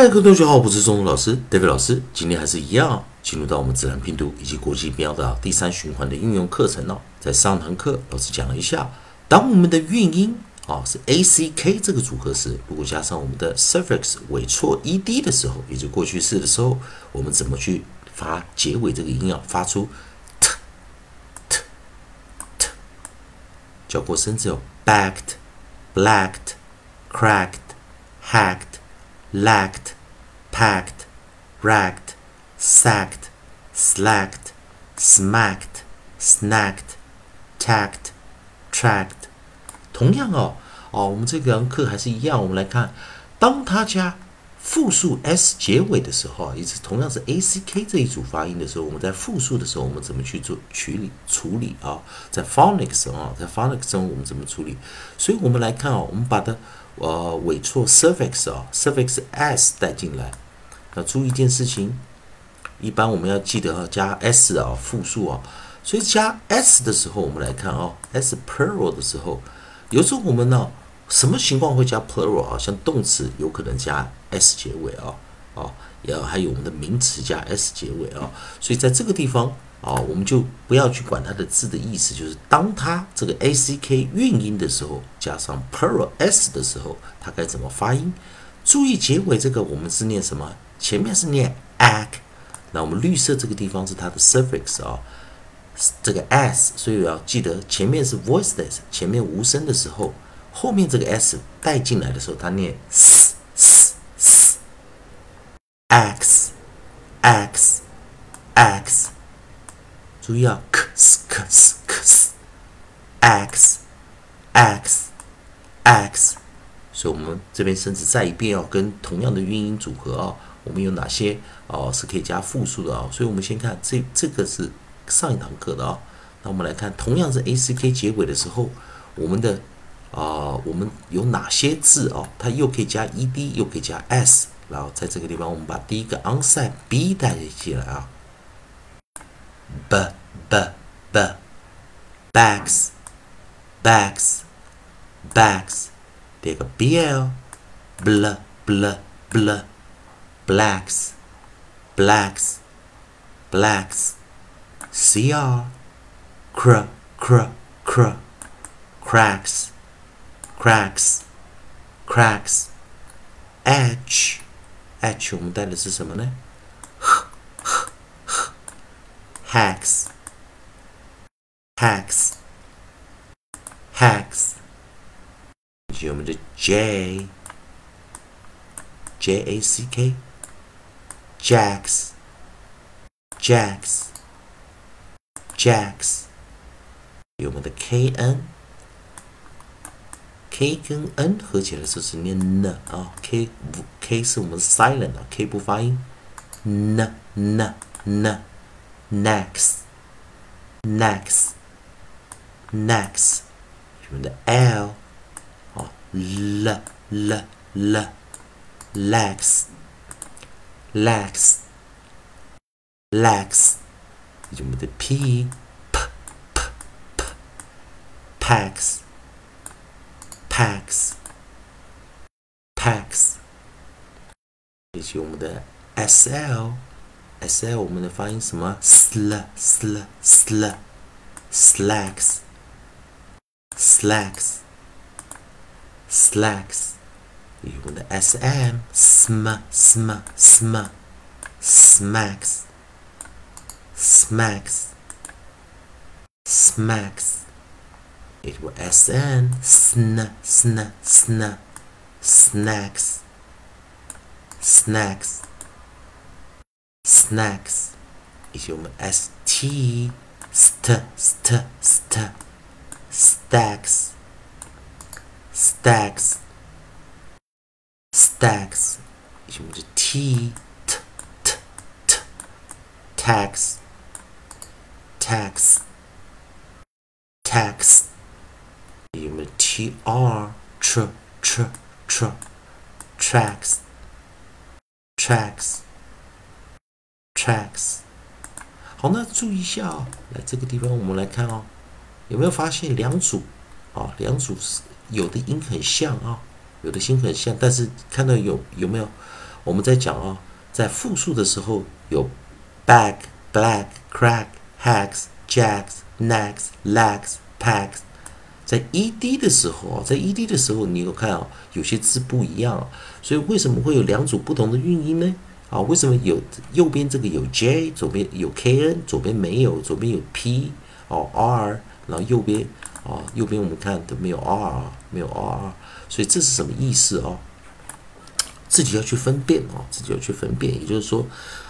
嗨，各位同学好，我是钟老师，David 老师。今天还是一样，进入到我们自然拼读以及国际标的第三循环的应用课程了。在上堂课，老师讲了一下，当我们的韵音啊是 a c k 这个组合时，如果加上我们的 suffix 尾错 e d 的时候，也就过去式的时候，我们怎么去发结尾这个音啊？发出 t t t，叫过声之后，backed, blacked, cracked, hacked。Lacked, packed, racked, sacked, slacked, smacked, snacked, tacked, tracked。同样哦，哦，我们这堂课还是一样，我们来看，当它加复数 s 结尾的时候，也是同样是 a c k 这一组发音的时候，我们在复数的时候，我们怎么去做处理处理啊？在 phonics 啊，在 phonics 中我们怎么处理？所以我们来看啊，我们把它。呃，尾错 suffix 啊，suffix s 带进来，要注意一件事情，一般我们要记得啊，加 s 啊，复数啊，所以加 s 的时候，我们来看啊，s plural 的时候，有时候我们呢，什么情况会加 plural 啊？像动词有可能加 s 结尾啊，啊，也还有我们的名词加 s 结尾啊，所以在这个地方。啊，我们就不要去管它的字的意思，就是当它这个 a c k 韵音的时候，加上 plural s 的时候，它该怎么发音？注意结尾这个，我们是念什么？前面是念 ac，那我们绿色这个地方是它的 suffix 啊，这个 s，所以要记得前面是 voiceless，前面无声的时候，后面这个 s 带进来的时候，它念 s s s，x x x。注意啊，k s k s k s，x x x，所以我们这边甚至再一遍哦，跟同样的韵音组合啊，我们有哪些哦是可以加复数的啊？所以我们先看这这个是上一堂课的啊，那我们来看同样是 a c k 结尾的时候，我们的啊我们有哪些字啊？它又可以加 e d 又可以加 s，然后在这个地方我们把第一个 onside b 带进来啊，b。b b bags bags bags 第二个 bl bl bl bl blacks blacks blacks cr cr cr cr cracks cracks cracks h h 我们带的是什么呢？hacks hacks hacks 以及我们的 J J A C K jacks jacks jacks 有我们的 K N K 跟 N 合起来就是念 n 啊，K 不 K 是我们 silent 啊，K 不发音，n n n next next next，我们的 l 哦，l l l legs legs legs，以及我们的 p p p p packs packs packs，以及我们的 sl sl，我们的发音什么？sl sl sl slacks slacks. Slacks. You want the sm sm sm sm. Smacks. Smacks. Smacks. It will sn sn sn sn. Snacks. Snacks. Snacks. Ich um st st st st stacks stacks stacks 以及我们的 t t t t tax tax tax 以及我们的 t r tr tr tr tracks tracks tracks 好，那注意一下哦，来这个地方我们来看哦。 有没有发现两组啊？两组是有的音很像啊，有的音很像，但是看到有有没有？我们在讲啊，在复数的时候有 bag、black、crack、hacks、jacks、necks、legs、packs。在 ed 的时候啊，在 ed 的时候，你有看啊，有些字不一样，所以为什么会有两组不同的韵音呢？啊，为什么有右边这个有 j，左边有 kn，左边没有，左边有 p 哦 r，然后右边啊，右边我们看都没有 r，没有 r，所以这是什么意思啊？自己要去分辨啊，自己要去分辨。也就是说，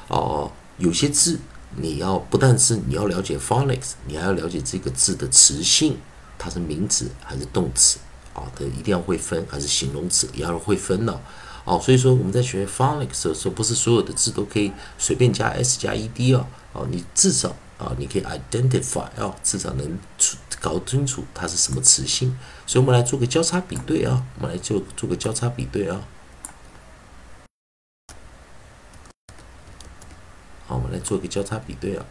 哦，有些字你要不但是你要了解 phonics，你还要了解这个字的词性。它是名词还是动词啊？的一定要会分，还是形容词也要会分呢？哦，所以说我们在学 phonics 的时候，不是所有的字都可以随便加 s 加 ed 哦。哦，你至少啊，你可以 identify 啊，至少能出搞清楚它是什么词性。所以，我们来做个交叉比对啊，我们来做做个交叉比对啊。好，我们来做个交叉比对啊。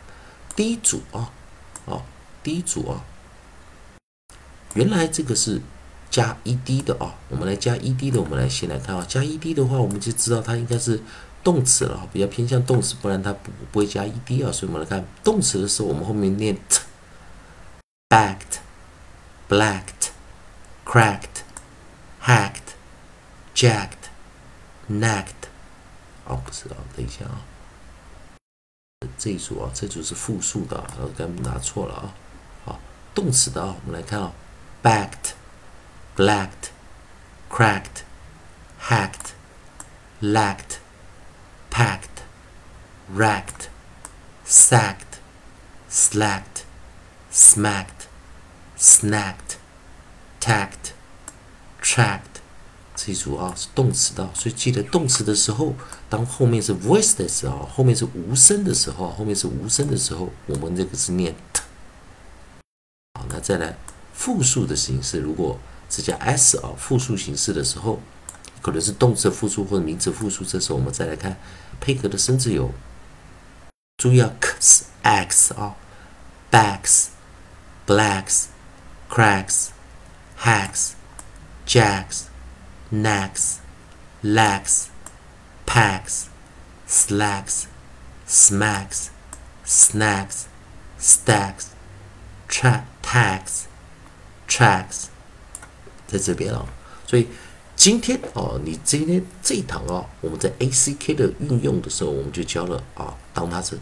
第一组啊，啊，第一组啊。原来这个是加 ed 的啊，我们来加 ed 的，我们来先来看啊，加 ed 的话，我们就知道它应该是动词了，比较偏向动词，不然它不不会加 ed 啊。所以我们来看动词的时候，我们后面念 t，backed、blacked、cracked、hacked、jacked、necked。哦，不是啊，等一下啊，这一组啊，这组是复数的，我刚拿错了啊。好，动词的啊，我们来看啊。backed, blacked, cracked, hacked, lacked, packed, racked, sacked, slacked, smacked, snacked, tacked, tracked。这一组啊是动词的，所以记得动词的时候，当后面是 voice 的时候，后面是无声的时候，后面是无声的时候，我们这个是念 t。好，那再来。复数的形式，如果是加 s 啊，复数形式的时候，可能是动词复数或者名词复数。这时候我们再来看配合的生字有，注意啊，x x 啊，backs、blacks、cracks、hacks、jacks、necks、legs、packs、slacks、smacks、snacks、stacks、tra tags。tracks 在这边啊，所以 今天哦，你今天这一堂啊，我们在 A C K 的运用的时候，我们就教了啊，当它是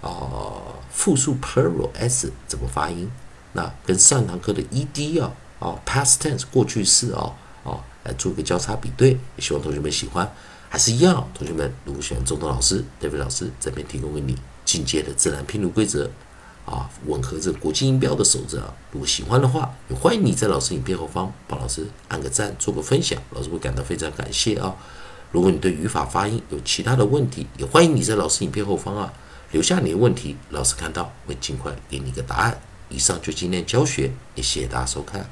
啊复数 plural s 怎么发音，那跟上堂课的 E D 啊啊 past tense 过去式啊啊来做一个交叉比对，希望同学们喜欢，还是一样，同学们如果喜欢中东老师、David 老师这边提供给你进阶的自然拼读规则。啊，吻合着国际音标的守则啊！如果喜欢的话，也欢迎你在老师影片后方帮老师按个赞，做个分享，老师会感到非常感谢啊！如果你对语法发音有其他的问题，也欢迎你在老师影片后方啊留下你的问题，老师看到会尽快给你一个答案。以上就今天教学，也谢谢大家收看。